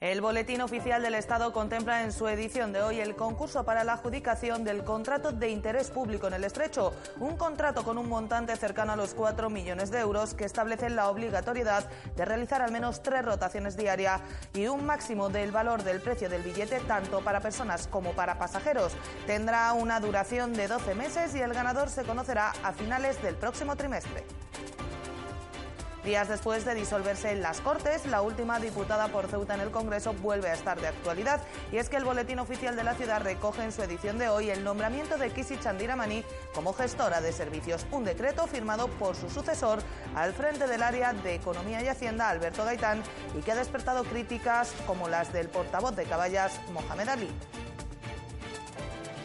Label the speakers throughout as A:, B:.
A: El Boletín Oficial del Estado contempla en su edición de hoy el concurso para la adjudicación del contrato de interés público en el estrecho, un contrato con un montante cercano a los 4 millones de euros que establece la obligatoriedad de realizar al menos tres rotaciones diarias y un máximo del valor del precio del billete tanto para personas como para pasajeros. Tendrá una duración de 12 meses y el ganador se conocerá a finales del próximo trimestre. Días después de disolverse en las Cortes, la última diputada por Ceuta en el Congreso vuelve a estar de actualidad y es que el Boletín Oficial de la Ciudad recoge en su edición de hoy el nombramiento de Kisi Chandiramani como gestora de servicios, un decreto firmado por su sucesor al frente del área de Economía y Hacienda, Alberto Gaitán, y que ha despertado críticas como las del portavoz de Caballas, Mohamed Ali.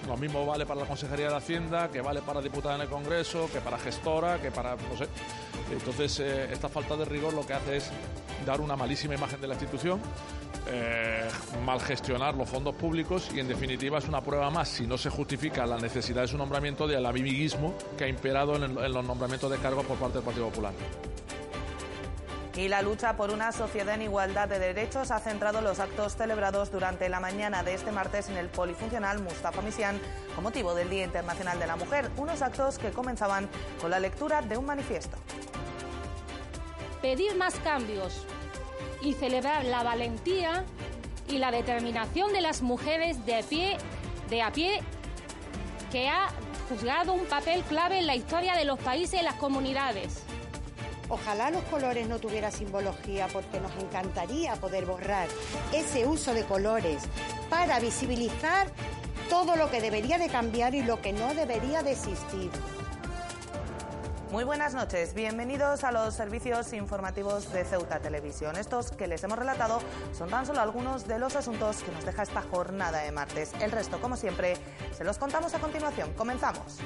B: Lo mismo vale para la Consejería de Hacienda, que vale para diputada en el Congreso, que para gestora, que para, no sé. Entonces, eh, esta falta de rigor lo que hace es dar una malísima imagen de la institución, eh, mal gestionar los fondos públicos y, en definitiva, es una prueba más, si no se justifica la necesidad de su nombramiento, del amiguismo que ha imperado en, en los nombramientos de cargos por parte del Partido Popular.
A: Y la lucha por una sociedad en igualdad de derechos ha centrado los actos celebrados durante la mañana de este martes en el polifuncional Mustafa Misian con motivo del Día Internacional de la Mujer, unos actos que comenzaban con la lectura de un manifiesto.
C: Pedir más cambios y celebrar la valentía y la determinación de las mujeres de pie, de a pie, que ha juzgado un papel clave en la historia de los países y las comunidades.
D: Ojalá los colores no tuvieran simbología porque nos encantaría poder borrar ese uso de colores para visibilizar todo lo que debería de cambiar y lo que no debería de existir.
A: Muy buenas noches, bienvenidos a los servicios informativos de Ceuta Televisión. Estos que les hemos relatado son tan solo algunos de los asuntos que nos deja esta jornada de martes. El resto, como siempre, se los contamos a continuación. Comenzamos.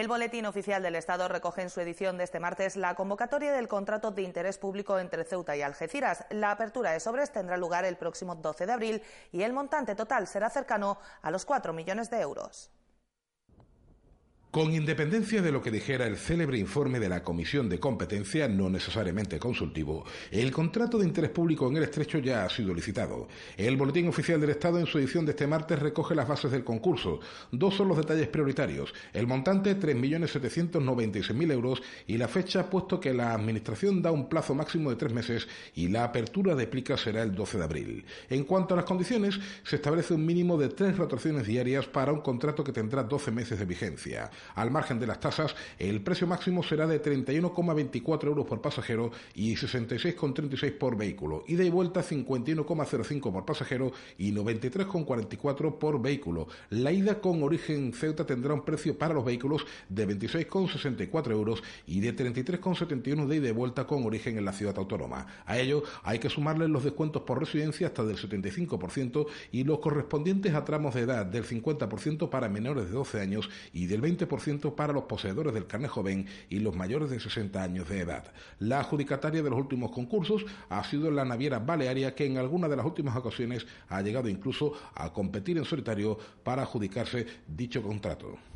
A: El Boletín Oficial del Estado recoge en su edición de este martes la convocatoria del contrato de interés público entre Ceuta y Algeciras. La apertura de sobres tendrá lugar el próximo 12 de abril y el montante total será cercano a los 4 millones de euros.
E: Con independencia de lo que dijera el célebre informe de la Comisión de Competencia, no necesariamente consultivo, el contrato de interés público en el estrecho ya ha sido licitado. El Boletín Oficial del Estado en su edición de este martes recoge las bases del concurso. Dos son los detalles prioritarios. El montante, 3.796.000 euros y la fecha, puesto que la Administración da un plazo máximo de tres meses y la apertura de plica será el 12 de abril. En cuanto a las condiciones, se establece un mínimo de tres rotaciones diarias para un contrato que tendrá 12 meses de vigencia. Al margen de las tasas, el precio máximo será de 31,24 euros por pasajero y 66,36 por vehículo. Ida y vuelta 51,05 por pasajero y 93,44 por vehículo. La ida con origen Ceuta tendrá un precio para los vehículos de 26,64 euros y de 33,71 de ida y vuelta con origen en la ciudad autónoma. A ello hay que sumarle los descuentos por residencia hasta del 75% y los correspondientes a tramos de edad del 50% para menores de 12 años y del 20% para los poseedores del carnet joven y los mayores de 60 años de edad. La adjudicataria de los últimos concursos ha sido la naviera Balearia, que en alguna de las últimas ocasiones ha llegado incluso a competir en solitario para adjudicarse dicho contrato.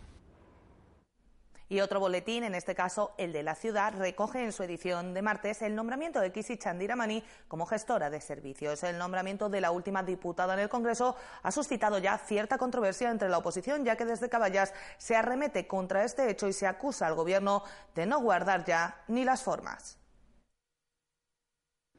A: Y otro boletín, en este caso el de la ciudad, recoge en su edición de martes el nombramiento de Kisi Chandiramani como gestora de servicios. El nombramiento de la última diputada en el Congreso ha suscitado ya cierta controversia entre la oposición, ya que desde Caballas se arremete contra este hecho y se acusa al Gobierno de no guardar ya ni las formas.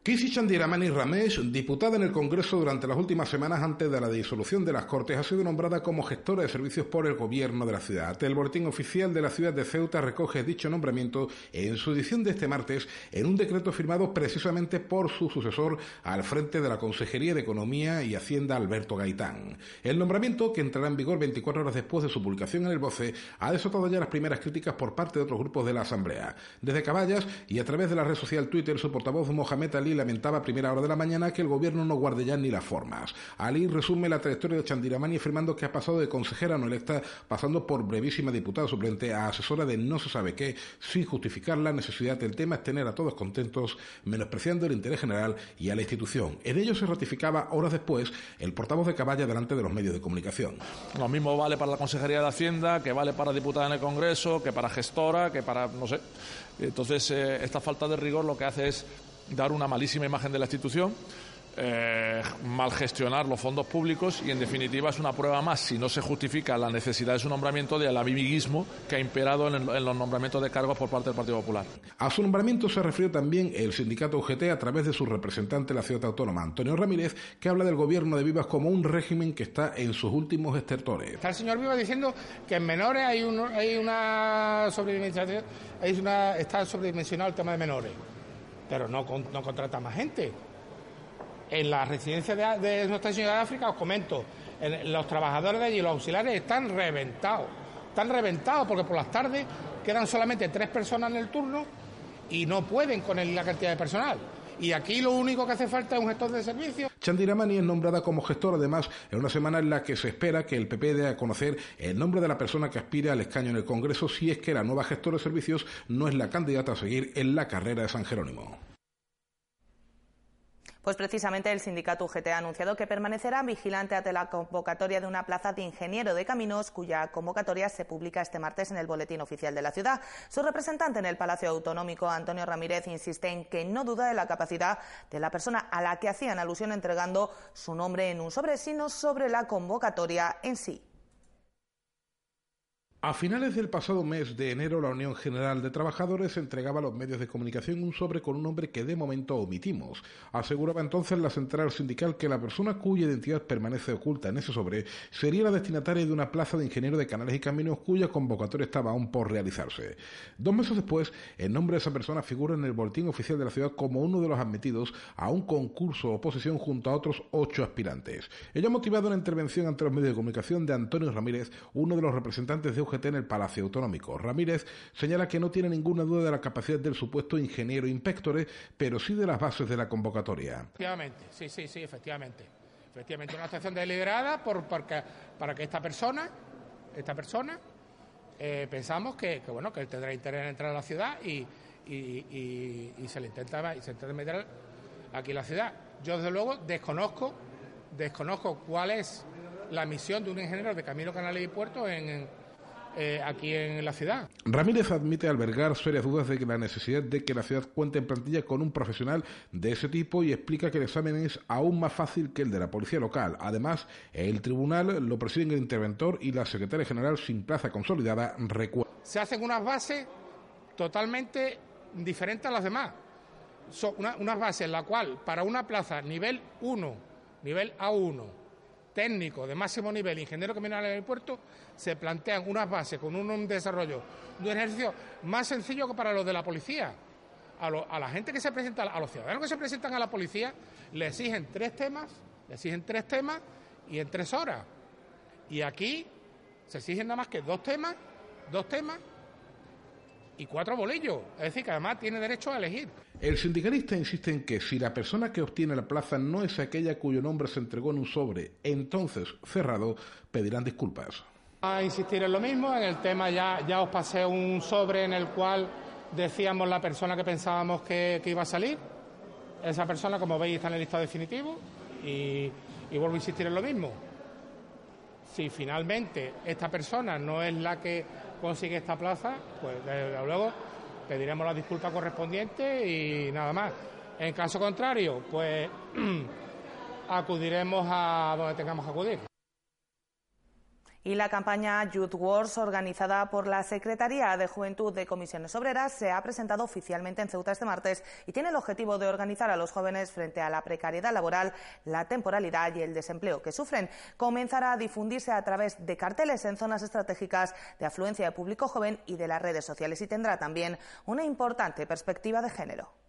E: Kisi Chandiramani Ramesh, diputada en el Congreso durante las últimas semanas antes de la disolución de las Cortes, ha sido nombrada como gestora de servicios por el gobierno de la ciudad. El boletín oficial de la ciudad de Ceuta recoge dicho nombramiento en su edición de este martes en un decreto firmado precisamente por su sucesor al frente de la Consejería de Economía y Hacienda, Alberto Gaitán. El nombramiento, que entrará en vigor 24 horas después de su publicación en el BOCE, ha desatado ya las primeras críticas por parte de otros grupos de la Asamblea. Desde Caballas y a través de la red social Twitter, su portavoz Mohamed Ali lamentaba a primera hora de la mañana que el gobierno no guarde ya ni las formas. Ali resume la trayectoria de Chandiramani afirmando que ha pasado de consejera no electa, pasando por brevísima diputada suplente a asesora de no se sabe qué, sin justificar la necesidad del tema es tener a todos contentos, menospreciando el interés general y a la institución. En ello se ratificaba horas después el portavoz de Caballa delante de los medios de comunicación.
B: Lo mismo vale para la Consejería de Hacienda, que vale para diputada en el Congreso, que para gestora, que para, no sé. Entonces, eh, esta falta de rigor lo que hace es dar una malísima imagen de la institución, eh, mal gestionar los fondos públicos y, en definitiva, es una prueba más, si no se justifica la necesidad de su nombramiento, del amiguismo que ha imperado en, los nombramientos de cargos por parte del Partido Popular.
E: A su nombramiento se refirió también el sindicato UGT a través de su representante en la ciudad autónoma, Antonio Ramírez, que habla del gobierno de Vivas como un régimen que está en sus últimos estertores.
F: Está el señor Vivas diciendo que en menores hay, hay una sobredimensión, hay una, está sobredimensionado el tema de menores pero no, no contrata más gente. En la residencia de, Nuestra Señora de África, os comento, los trabajadores de allí, los auxiliares, están reventados. Están reventados porque por las tardes quedan solamente tres personas en el turno y no pueden con la cantidad de personal. Y aquí lo único que hace falta es un gestor de servicios.
E: Chandiramani es nombrada como gestor, además, en una semana en la que se espera que el PP dé a conocer el nombre de la persona que aspire al escaño en el Congreso si es que la nueva gestora de servicios no es la candidata a seguir en la carrera de San Jerónimo.
A: Pues precisamente el sindicato UGT ha anunciado que permanecerá vigilante ante la convocatoria de una plaza de ingeniero de caminos, cuya convocatoria se publica este martes en el Boletín Oficial de la Ciudad. Su representante en el Palacio Autonómico, Antonio Ramírez, insiste en que no duda de la capacidad de la persona a la que hacían alusión entregando su nombre en un sobre, sino sobre la convocatoria en sí.
E: A finales del pasado mes de enero, la Unión General de Trabajadores entregaba a los medios de comunicación un sobre con un nombre que de momento omitimos. Aseguraba entonces la central sindical que la persona cuya identidad permanece oculta en ese sobre sería la destinataria de una plaza de ingeniero de canales y caminos cuya convocatoria estaba aún por realizarse. Dos meses después, el nombre de esa persona figura en el boletín oficial de la ciudad como uno de los admitidos a un concurso o oposición junto a otros ocho aspirantes. Ello ha motivado una intervención ante los medios de comunicación de Antonio Ramírez, uno de los representantes de En el Palacio Autonómico. Ramírez señala que no tiene ninguna duda de la capacidad del supuesto ingeniero inspectore, pero sí de las bases de la convocatoria.
F: Efectivamente, sí, sí, sí, efectivamente. Efectivamente, una actuación deliberada por, para que esta persona, esta persona, eh, pensamos que, bueno, que él tendrá interés en entrar a la ciudad y, se le intenta, y se intenta meter aquí en la ciudad. Yo, desde luego, desconozco, desconozco cuál es la misión de un ingeniero de camino, canales y puertos en eh, aquí en la ciudad.
E: Ramírez admite albergar serias dudas de que la necesidad de que la ciudad cuente en plantilla con un profesional de ese tipo y explica que el examen es aún más fácil que el de la policía local. Además, el tribunal lo presiden el interventor y la secretaria general sin plaza consolidada recuerda.
F: Se hacen unas bases totalmente diferentes a las demás. Son una, unas bases en la cual para una plaza nivel 1, nivel A1, técnico de máximo nivel, ingeniero que viene al aeropuerto, se plantean unas bases con un, desarrollo de un ejercicio más sencillo que para los de la policía. A, a, la gente que se presenta, a los ciudadanos que se presentan a la policía, le exigen tres temas, le exigen tres temas y en tres horas. Y aquí se exigen nada más que dos temas, dos temas y cuatro bolillos. Es decir, que además tiene derecho a elegir.
E: El sindicalista insiste en que si la persona que obtiene la plaza no es aquella cuyo nombre se entregó en un sobre, entonces cerrado, pedirán disculpas.
F: A insistir en lo mismo, en el tema ya, ya os pasé un sobre en el cual decíamos la persona que pensábamos que, iba a salir. Esa persona, como veis, está en el listado definitivo y, y vuelvo a insistir en lo mismo. Si finalmente esta persona no es la que consigue esta plaza, pues desde luego pediremos la disculpa correspondiente y nada más. En caso contrario, pues acudiremos a donde tengamos que acudir.
A: Y la campaña Youth Wars, organizada por la Secretaría de Juventud de Comisiones Obreras, se ha presentado oficialmente en Ceuta este martes y tiene el objetivo de organizar a los jóvenes frente a la precariedad laboral, la temporalidad y el desempleo que sufren. Comenzará a difundirse a través de carteles en zonas estratégicas de afluencia de público joven y de las redes sociales y tendrá también una importante perspectiva de género.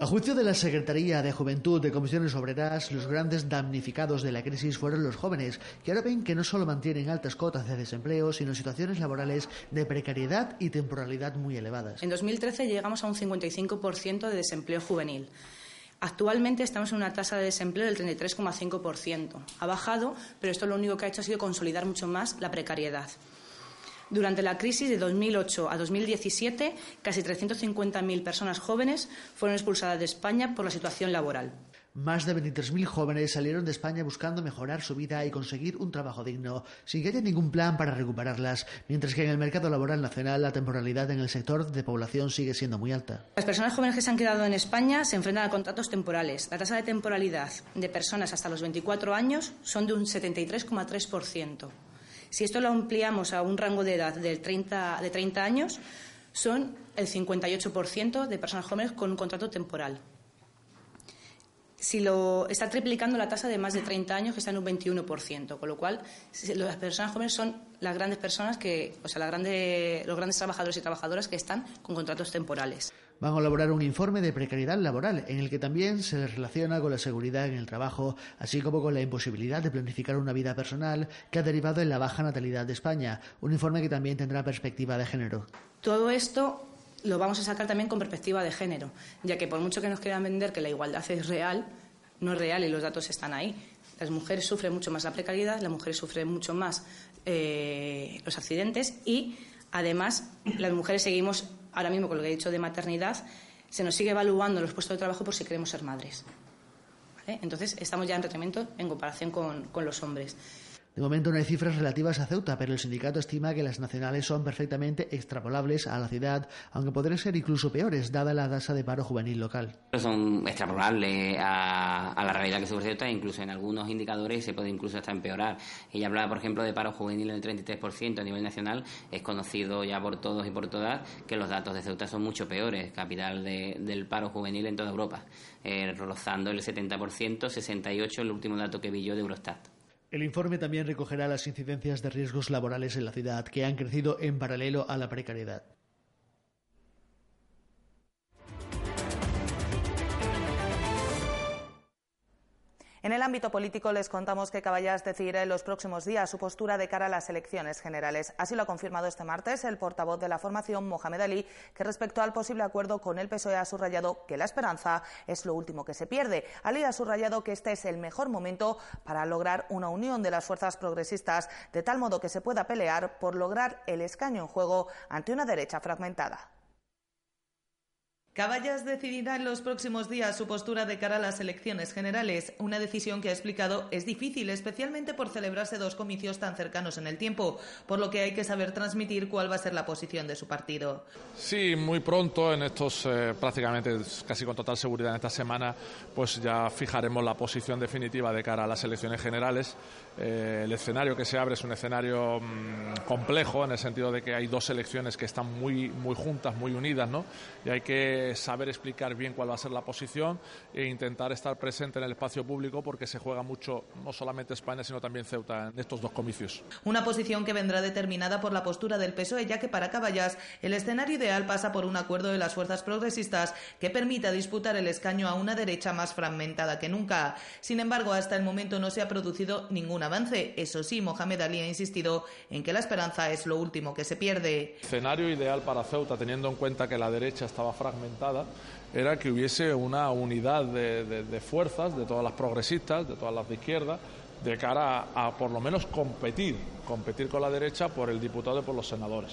G: A juicio de la Secretaría de Juventud de Comisiones Obreras, los grandes damnificados de la crisis fueron los jóvenes, que ahora ven que no solo mantienen altas cotas de desempleo, sino situaciones laborales de precariedad y temporalidad muy elevadas.
H: En 2013 llegamos a un 55% de desempleo juvenil. Actualmente estamos en una tasa de desempleo del 33,5%. Ha bajado, pero esto lo único que ha hecho ha sido consolidar mucho más la precariedad. Durante la crisis de 2008 a 2017, casi 350.000 personas jóvenes fueron expulsadas de España por la situación laboral.
G: Más de 23.000 jóvenes salieron de España buscando mejorar su vida y conseguir un trabajo digno, sin que haya ningún plan para recuperarlas, mientras que en el mercado laboral nacional la temporalidad en el sector de población sigue siendo muy alta.
H: Las personas jóvenes que se han quedado en España se enfrentan a contratos temporales. La tasa de temporalidad de personas hasta los 24 años son de un 73,3%. Si esto lo ampliamos a un rango de edad de 30, de 30 años, son el 58% de personas jóvenes con un contrato temporal. Si lo está triplicando la tasa de más de 30 años, que está en un 21%, con lo cual las personas jóvenes son las grandes personas que, o sea, los grandes trabajadores y trabajadoras que están con contratos temporales
G: van a elaborar un informe de precariedad laboral en el que también se relaciona con la seguridad en el trabajo, así como con la imposibilidad de planificar una vida personal que ha derivado en la baja natalidad de España, un informe que también tendrá perspectiva de género.
H: Todo esto lo vamos a sacar también con perspectiva de género, ya que por mucho que nos quieran vender que la igualdad es real, no es real y los datos están ahí. Las mujeres sufren mucho más la precariedad, las mujeres sufren mucho más eh, los accidentes y, además, las mujeres seguimos ahora mismo con lo que he dicho de maternidad, se nos sigue evaluando los puestos de trabajo por si queremos ser madres. Entonces, estamos ya en tratamiento en comparación con los hombres.
G: De momento no hay cifras relativas a Ceuta, pero el sindicato estima que las nacionales son perfectamente extrapolables a la ciudad, aunque podrían ser incluso peores, dada la tasa de paro juvenil local.
I: Son extrapolables a, la realidad que sufre Ceuta, incluso en algunos indicadores se puede incluso hasta empeorar. Ella hablaba, por ejemplo, de paro juvenil en el 33% a nivel nacional. Es conocido ya por todos y por todas que los datos de Ceuta son mucho peores, capital del paro juvenil en toda Europa, eh, rozando el 70%, 68% el último dato que vi yo de Eurostat.
G: El informe también recogerá las incidencias de riesgos laborales en la ciudad, que han crecido en paralelo a la precariedad.
A: En el ámbito político les contamos que Caballas decidirá en los próximos días su postura de cara a las elecciones generales. Así lo ha confirmado este martes el portavoz de la formación, Mohamed Ali, que respecto al posible acuerdo con el PSOE ha subrayado que la esperanza es lo último que se pierde. Ali ha subrayado que este es el mejor momento para lograr una unión de las fuerzas progresistas, de tal modo que se pueda pelear por lograr el escaño en juego ante una derecha fragmentada. Caballas decidirá en los próximos días su postura de cara a las elecciones generales, una decisión que ha explicado es difícil, especialmente por celebrarse dos comicios tan cercanos en el tiempo, por lo que hay que saber transmitir cuál va a ser la posición de su partido.
B: Sí, muy pronto, en estos eh, prácticamente casi con total seguridad en esta semana, pues ya fijaremos la posición definitiva de cara a las elecciones generales. Eh, el escenario que se abre es un escenario mm, complejo en el sentido de que hay dos elecciones que están muy, muy juntas, muy unidas, ¿no? Y hay que saber explicar bien cuál va a ser la posición e intentar estar presente en el espacio público porque se juega mucho, no solamente España, sino también Ceuta en estos dos comicios.
A: Una posición que vendrá determinada por la postura del PSOE, ya que para Caballas el escenario ideal pasa por un acuerdo de las fuerzas progresistas que permita disputar el escaño a una derecha más fragmentada que nunca. Sin embargo, hasta el momento no se ha producido ningún avance. Eso sí, Mohamed Ali ha insistido en que la esperanza es lo último que se pierde.
B: Escenario ideal para Ceuta, teniendo en cuenta que la derecha estaba fragmentada era que hubiese una unidad de, fuerzas de todas las progresistas, de todas las de izquierda, de cara a, por lo menos competir, competir con la derecha por el diputado y por los senadores.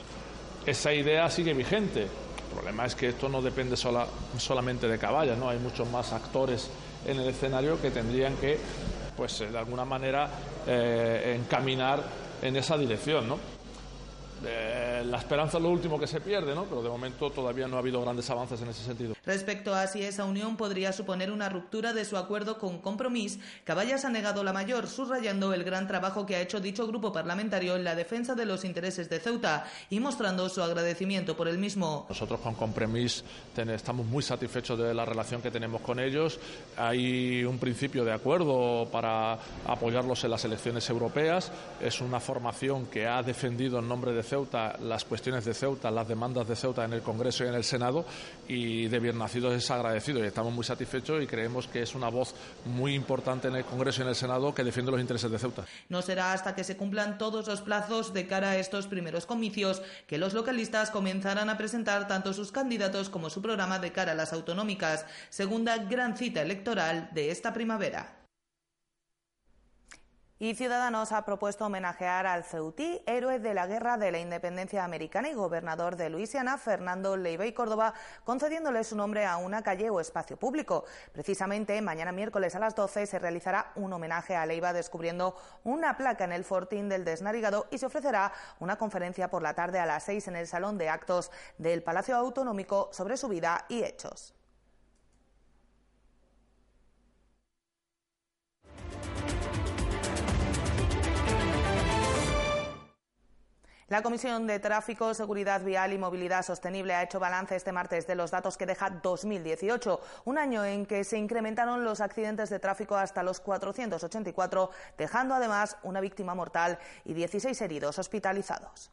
B: Esa idea sigue vigente. El problema es que esto no depende solamente de caballas, ¿no? Hay muchos más actores en el escenario que tendrían que, pues, de alguna manera, eh, encaminar en esa dirección, ¿no? Eh, la esperanza es lo último que se pierde, ¿no? pero de momento todavía no ha habido grandes avances en ese sentido.
A: Respecto a si esa unión podría suponer una ruptura de su acuerdo con Compromís, Caballas ha negado la mayor, subrayando el gran trabajo que ha hecho dicho grupo parlamentario en la defensa de los intereses de Ceuta y mostrando su agradecimiento por el mismo.
B: Nosotros con Compromís estamos muy satisfechos de la relación que tenemos con ellos. Hay un principio de acuerdo para apoyarlos en las elecciones europeas. Es una formación que ha defendido en nombre de Ceuta las cuestiones de Ceuta, las demandas de Ceuta en el Congreso y en el Senado y de nacidos es agradecido y estamos muy satisfechos y creemos que es una voz muy importante en el Congreso y en el Senado que defiende los intereses de Ceuta.
A: No será hasta que se cumplan todos los plazos de cara a estos primeros comicios que los localistas comenzarán a presentar tanto sus candidatos como su programa de cara a las autonómicas, segunda gran cita electoral de esta primavera. Y Ciudadanos ha propuesto homenajear al Ceutí, héroe de la Guerra de la Independencia Americana y gobernador de Luisiana, Fernando Leiva y Córdoba, concediéndole su nombre a una calle o espacio público. Precisamente mañana miércoles a las 12 se realizará un homenaje a Leiva descubriendo una placa en el fortín del Desnarigado y se ofrecerá una conferencia por la tarde a las 6 en el Salón de Actos del Palacio Autonómico sobre su vida y hechos. La Comisión de Tráfico, Seguridad Vial y Movilidad Sostenible ha hecho balance este martes de los datos que deja 2018, un año en que se incrementaron los accidentes de tráfico hasta los 484, dejando además una víctima mortal y 16 heridos hospitalizados.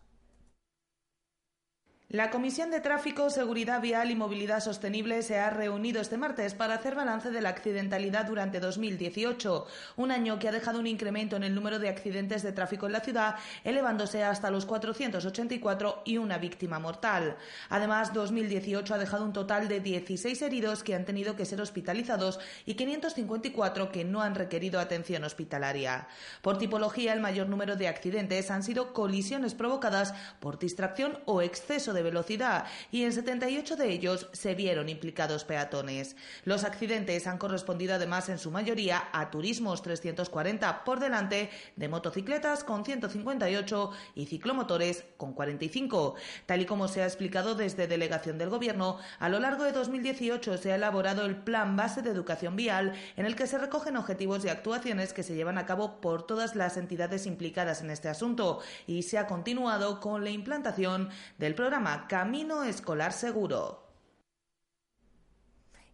A: La Comisión de Tráfico, Seguridad Vial y Movilidad Sostenible se ha reunido este martes para hacer balance de la accidentalidad durante 2018, un año que ha dejado un incremento en el número de accidentes de tráfico en la ciudad, elevándose hasta los 484 y una víctima mortal. Además, 2018 ha dejado un total de 16 heridos que han tenido que ser hospitalizados y 554 que no han requerido atención hospitalaria. Por tipología, el mayor número de accidentes han sido colisiones provocadas por distracción o exceso de velocidad y en 78 de ellos se vieron implicados peatones. Los accidentes han correspondido además en su mayoría a turismos 340 por delante de motocicletas con 158 y ciclomotores con 45. Tal y como se ha explicado desde delegación del Gobierno, a lo largo de 2018 se ha elaborado el Plan Base de Educación Vial en el que se recogen objetivos y actuaciones que se llevan a cabo por todas las entidades implicadas en este asunto y se ha continuado con la implantación del programa Camino Escolar Seguro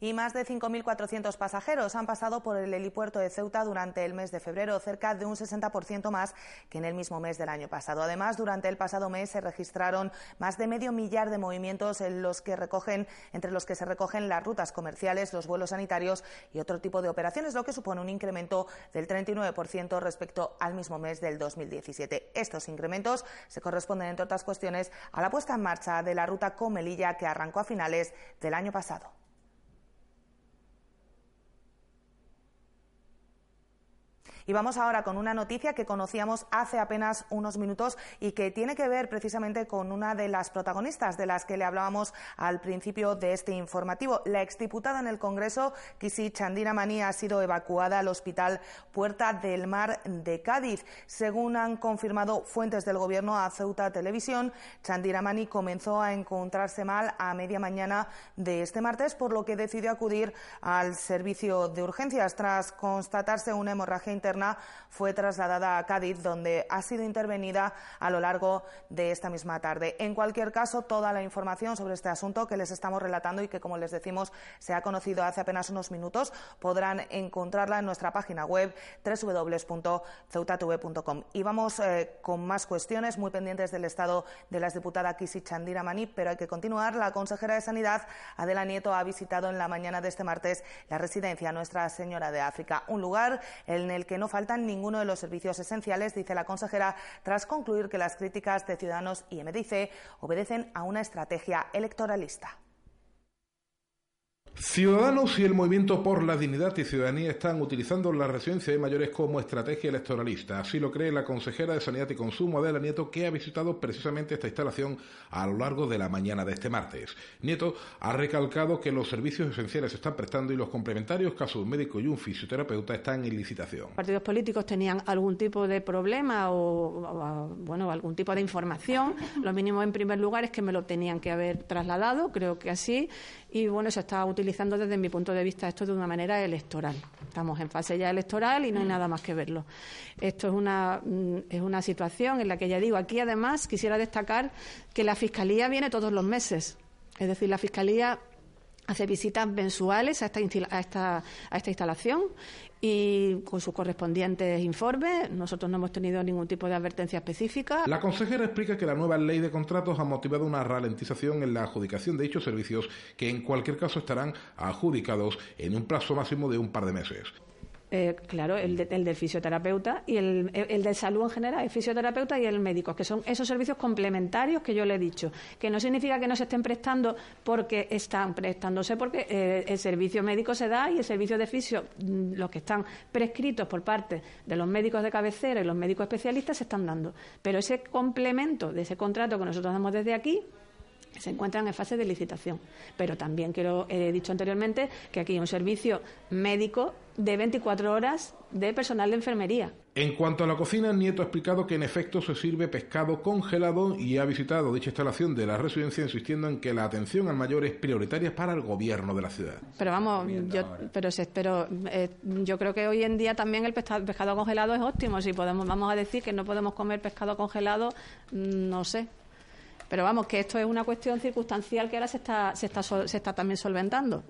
A: y más de 5.400 pasajeros han pasado por el helipuerto de Ceuta durante el mes de febrero, cerca de un 60% más que en el mismo mes del año pasado. Además, durante el pasado mes se registraron más de medio millar de movimientos en los que recogen, entre los que se recogen las rutas comerciales, los vuelos sanitarios y otro tipo de operaciones, lo que supone un incremento del 39% respecto al mismo mes del 2017. Estos incrementos se corresponden, entre otras cuestiones, a la puesta en marcha de la ruta Comelilla que arrancó a finales del año pasado. Y vamos ahora con una noticia que conocíamos hace apenas unos minutos y que tiene que ver precisamente con una de las protagonistas de las que le hablábamos al principio de este informativo. La exdiputada en el Congreso, Kisi Chandira Mani, ha sido evacuada al Hospital Puerta del Mar de Cádiz. Según han confirmado fuentes del Gobierno a Ceuta Televisión, Chandira Mani comenzó a encontrarse mal a media mañana de este martes, por lo que decidió acudir al servicio de urgencias tras constatarse una hemorragia interna fue trasladada a Cádiz, donde ha sido intervenida a lo largo de esta misma tarde. En cualquier caso, toda la información sobre este asunto que les estamos relatando y que, como les decimos, se ha conocido hace apenas unos minutos, podrán encontrarla en nuestra página web www.ceutatv.com. Y vamos eh, con más cuestiones muy pendientes del estado de las diputadas Kisi Chandira Mani, pero hay que continuar. La consejera de Sanidad, Adela Nieto, ha visitado en la mañana de este martes la residencia Nuestra Señora de África, un lugar en el que no faltan ninguno de los servicios esenciales, dice la consejera, tras concluir que las críticas de Ciudadanos y MDC obedecen a una estrategia electoralista.
E: Ciudadanos y el Movimiento por la Dignidad y Ciudadanía están utilizando la residencia de mayores como estrategia electoralista. Así lo cree la consejera de Sanidad y Consumo, Adela Nieto, que ha visitado precisamente esta instalación a lo largo de la mañana de este martes. Nieto ha recalcado que los servicios esenciales se están prestando y los complementarios, caso un médico y un fisioterapeuta, están en licitación.
J: Partidos políticos tenían algún tipo de problema o, bueno, algún tipo de información. Lo mínimo, en primer lugar, es que me lo tenían que haber trasladado, creo que así y bueno, se está utilizando desde mi punto de vista esto de una manera electoral. Estamos en fase ya electoral y no hay nada más que verlo. Esto es una, mm, es una situación en la que ya digo, aquí además quisiera destacar que la Fiscalía viene todos los meses. Es decir, la Fiscalía hace visitas mensuales a esta, a esta, instalación y con sus correspondientes informes. Nosotros no hemos tenido ningún tipo de advertencia específica.
E: La consejera explica que la nueva ley de contratos ha motivado una ralentización en la adjudicación de dichos servicios que en cualquier caso estarán adjudicados en un plazo máximo de un par de meses.
J: Eh, claro, el, del fisioterapeuta y el, el, de salud en general, el fisioterapeuta y el médico, que son esos servicios complementarios que yo le he dicho, que no significa que no se estén prestando porque están prestándose, porque eh, el servicio médico se da y el servicio de fisio, mm, los que están prescritos por parte de los médicos de cabecera y los médicos especialistas se están dando. Pero ese complemento de ese contrato que nosotros damos desde aquí se encuentran en fase de licitación. Pero también quiero, he dicho anteriormente que aquí hay un servicio médico de 24 horas de personal de enfermería.
E: En cuanto a la cocina, Nieto ha explicado que en efecto se sirve pescado congelado y ha visitado dicha instalación de la residencia insistiendo en que la atención al mayor es prioritaria para el gobierno de la ciudad.
J: Pero vamos, yo, pero, pero eh, yo creo que hoy en día también el pescado, pescado congelado es óptimo. Si podemos, vamos a decir que no podemos comer pescado congelado, mm, no sé, pero vamos, que esto es una cuestión circunstancial que ahora se está, se está, se está también solventando.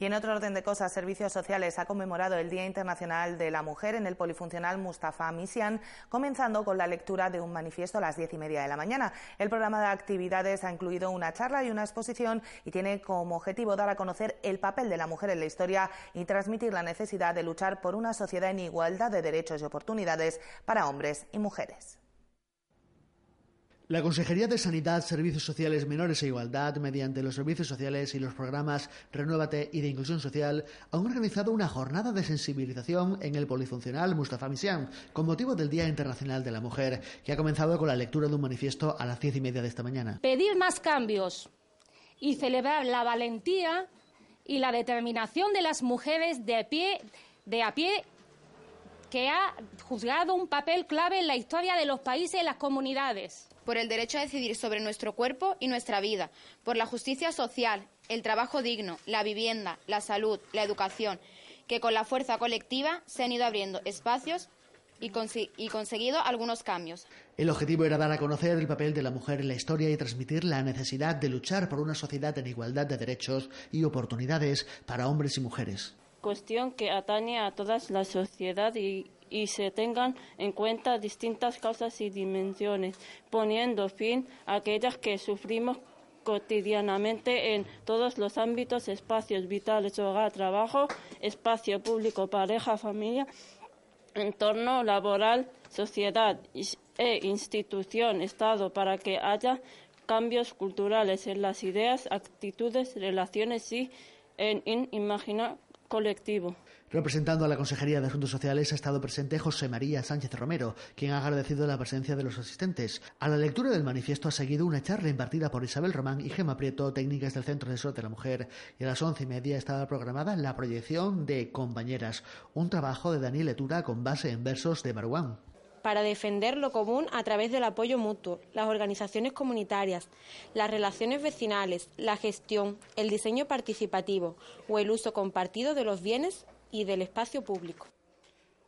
A: Y en otro orden de cosas, Servicios Sociales ha conmemorado el Día Internacional de la Mujer en el Polifuncional Mustafa Misian, comenzando con la lectura de un manifiesto a las diez y media de la mañana. El programa de actividades ha incluido una charla y una exposición y tiene como objetivo dar a conocer el papel de la mujer en la historia y transmitir la necesidad de luchar por una sociedad en igualdad de derechos y oportunidades para hombres y mujeres.
G: La Consejería de Sanidad, Servicios Sociales Menores e Igualdad, mediante los servicios sociales y los programas Renuévate y de Inclusión Social, han organizado una jornada de sensibilización en el polifuncional Mustafa Misian, con motivo del Día Internacional de la Mujer, que ha comenzado con la lectura de un manifiesto a las diez y media de esta mañana.
C: Pedir más cambios y celebrar la valentía y la determinación de las mujeres de pie, de a pie que ha juzgado un papel clave en la historia de los países y las comunidades
K: por el derecho a decidir sobre nuestro cuerpo y nuestra vida, por la justicia social, el trabajo digno, la vivienda, la salud, la educación, que con la fuerza colectiva se han ido abriendo espacios y, conseguido algunos cambios.
G: El objetivo era dar a conocer el papel de la mujer en la historia y transmitir la necesidad de luchar por una sociedad en igualdad de derechos y oportunidades para hombres y mujeres.
L: Cuestión que atañe a toda la sociedad y y se tengan en cuenta distintas causas y dimensiones, poniendo fin a aquellas que sufrimos cotidianamente en todos los ámbitos, espacios vitales, hogar, trabajo, espacio público, pareja, familia, entorno laboral, sociedad e institución, Estado, para que haya cambios culturales en las ideas, actitudes, relaciones y en, imaginar colectivo.
G: Representando a la Consejería de Asuntos Sociales ha estado presente José María Sánchez Romero, quien ha agradecido la presencia de los asistentes. A la lectura del manifiesto ha seguido una charla impartida por Isabel Román y Gema Prieto, técnicas del Centro de Salud de la Mujer, y a las once y media estaba programada la proyección de Compañeras, un trabajo de Daniel Etura con base en versos de Baruán
M: para defender lo común a través del apoyo mutuo, las organizaciones comunitarias, las relaciones vecinales, la gestión, el diseño participativo o el uso compartido de los bienes y del espacio público.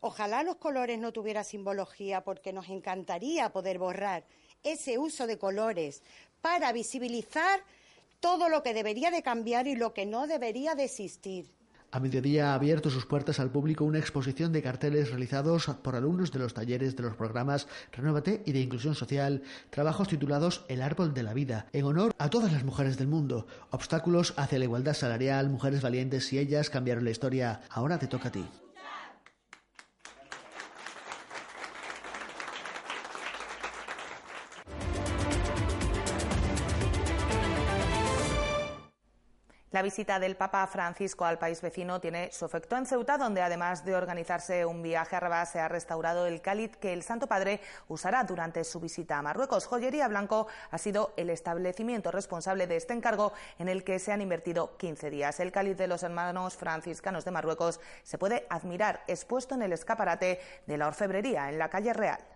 D: Ojalá los colores no tuvieran simbología porque nos encantaría poder borrar ese uso de colores para visibilizar todo lo que debería de cambiar y lo que no debería de existir.
G: A mediodía ha abierto sus puertas al público una exposición de carteles realizados por alumnos de los talleres de los programas Renuévate y de Inclusión Social, trabajos titulados El Árbol de la Vida, en honor a todas las mujeres del mundo, obstáculos hacia la igualdad salarial, mujeres valientes y ellas cambiaron la historia. Ahora te toca a ti.
A: La visita del Papa Francisco al país vecino tiene su efecto en Ceuta, donde además de organizarse un viaje a Rabat, se ha restaurado el cáliz que el Santo Padre usará durante su visita a Marruecos. Joyería Blanco ha sido el establecimiento responsable de este encargo en el que se han invertido 15 días. El cáliz de los hermanos franciscanos de Marruecos se puede admirar expuesto en el escaparate de la orfebrería en la calle Real.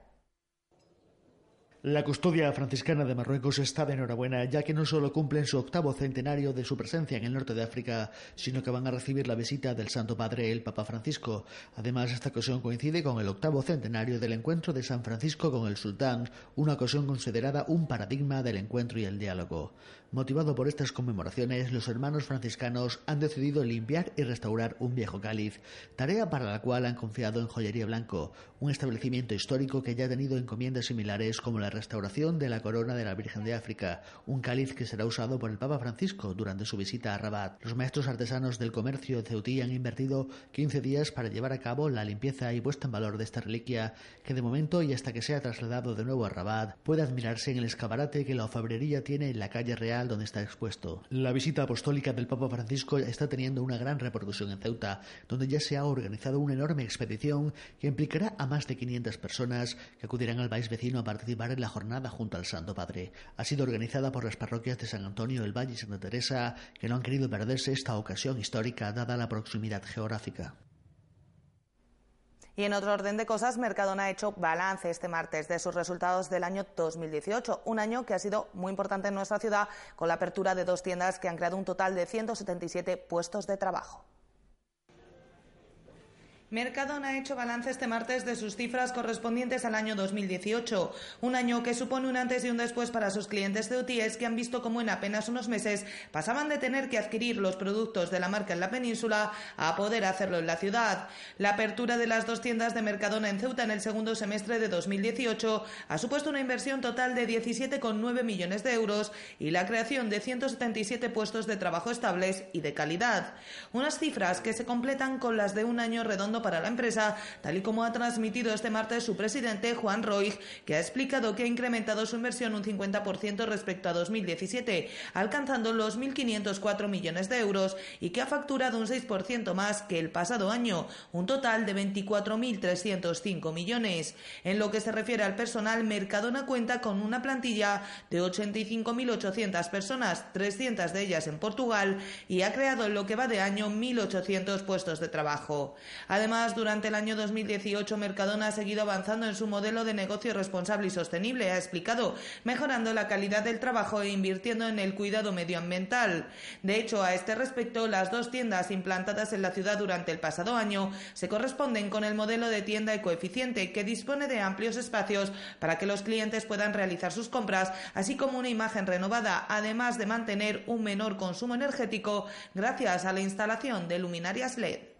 G: La custodia franciscana de Marruecos está de enhorabuena, ya que no solo cumplen su octavo centenario de su presencia en el norte de África, sino que van a recibir la visita del Santo Padre, el Papa Francisco. Además, esta ocasión coincide con el octavo centenario del encuentro de San Francisco con el Sultán, una ocasión considerada un paradigma del encuentro y el diálogo. Motivado por estas conmemoraciones, los hermanos franciscanos han decidido limpiar y restaurar un viejo cáliz, tarea para la cual han confiado en Joyería Blanco, un establecimiento histórico que ya ha tenido encomiendas similares como la restauración de la corona de la Virgen de África, un cáliz que será usado por el Papa Francisco durante su visita a Rabat. Los maestros artesanos del comercio de Ceutí han invertido 15 días para llevar a cabo la limpieza y puesta en valor de esta reliquia, que de momento y hasta que sea trasladado de nuevo a Rabat, puede admirarse en el escaparate que la ofabrería tiene en la calle real donde está expuesto. La visita apostólica del Papa Francisco está teniendo una gran repercusión en Ceuta, donde ya se ha organizado una enorme expedición que implicará a más de 500 personas que acudirán al país vecino a participar en la jornada junto al Santo Padre. Ha sido organizada por las parroquias de San Antonio, El Valle y Santa Teresa, que no han querido perderse esta ocasión histórica dada la proximidad geográfica.
A: Y en otro orden de cosas, Mercadona ha hecho balance este martes de sus resultados del año 2018, un año que ha sido muy importante en nuestra ciudad con la apertura de dos tiendas que han creado un total de 177 puestos de trabajo. Mercadona ha hecho balance este martes de sus cifras correspondientes al año 2018, un año que supone un antes y un después para sus clientes de UTIES que han visto cómo en apenas unos meses pasaban de tener que adquirir los productos de la marca en la península a poder hacerlo en la ciudad. La apertura de las dos tiendas de Mercadona en Ceuta en el segundo semestre de 2018 ha supuesto una inversión total de 17,9 millones de euros y la creación de 177 puestos de trabajo estables y de calidad. Unas cifras que se completan con las de un año redondo para la empresa, tal y como ha transmitido este martes su presidente Juan Roig, que ha explicado que ha incrementado su inversión un 50% respecto a 2017, alcanzando los 1.504 millones de euros y que ha facturado un 6% más que el pasado año, un total de 24.305 millones. En lo que se refiere al personal, Mercadona cuenta con una plantilla de 85.800 personas, 300 de ellas en Portugal, y ha creado en lo que va de año 1.800 puestos de trabajo. Además, durante el año 2018, Mercadona ha seguido avanzando en su modelo de negocio responsable y sostenible, ha explicado, mejorando la calidad del trabajo e invirtiendo en el cuidado medioambiental. De hecho, a este respecto, las dos tiendas implantadas en la ciudad durante el pasado año se corresponden con el modelo de tienda ecoeficiente, que dispone de amplios espacios para que los clientes puedan realizar sus compras, así como una imagen renovada, además de mantener un menor consumo energético gracias a la instalación de luminarias LED.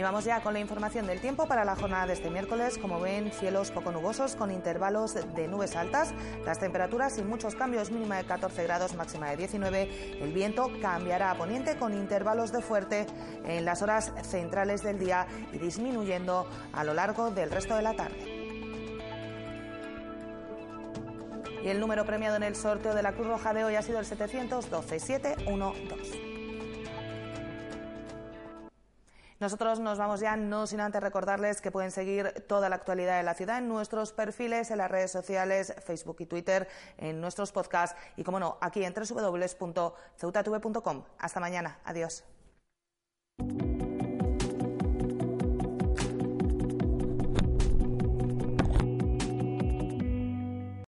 A: Y vamos ya con la información del tiempo para la jornada de este miércoles. Como ven, cielos poco nubosos con intervalos de nubes altas. Las temperaturas sin muchos cambios, mínima de 14 grados, máxima de 19. El viento cambiará a poniente con intervalos de fuerte en las horas centrales del día y disminuyendo a lo largo del resto de la tarde. Y el número premiado en el sorteo de la Cruz Roja de hoy ha sido el 712 712. Nosotros nos vamos ya, no sin antes recordarles que pueden seguir toda la actualidad de la ciudad en nuestros perfiles, en las redes sociales, Facebook y Twitter, en nuestros podcasts y, como no, aquí en www.ceutatv.com. Hasta mañana. Adiós.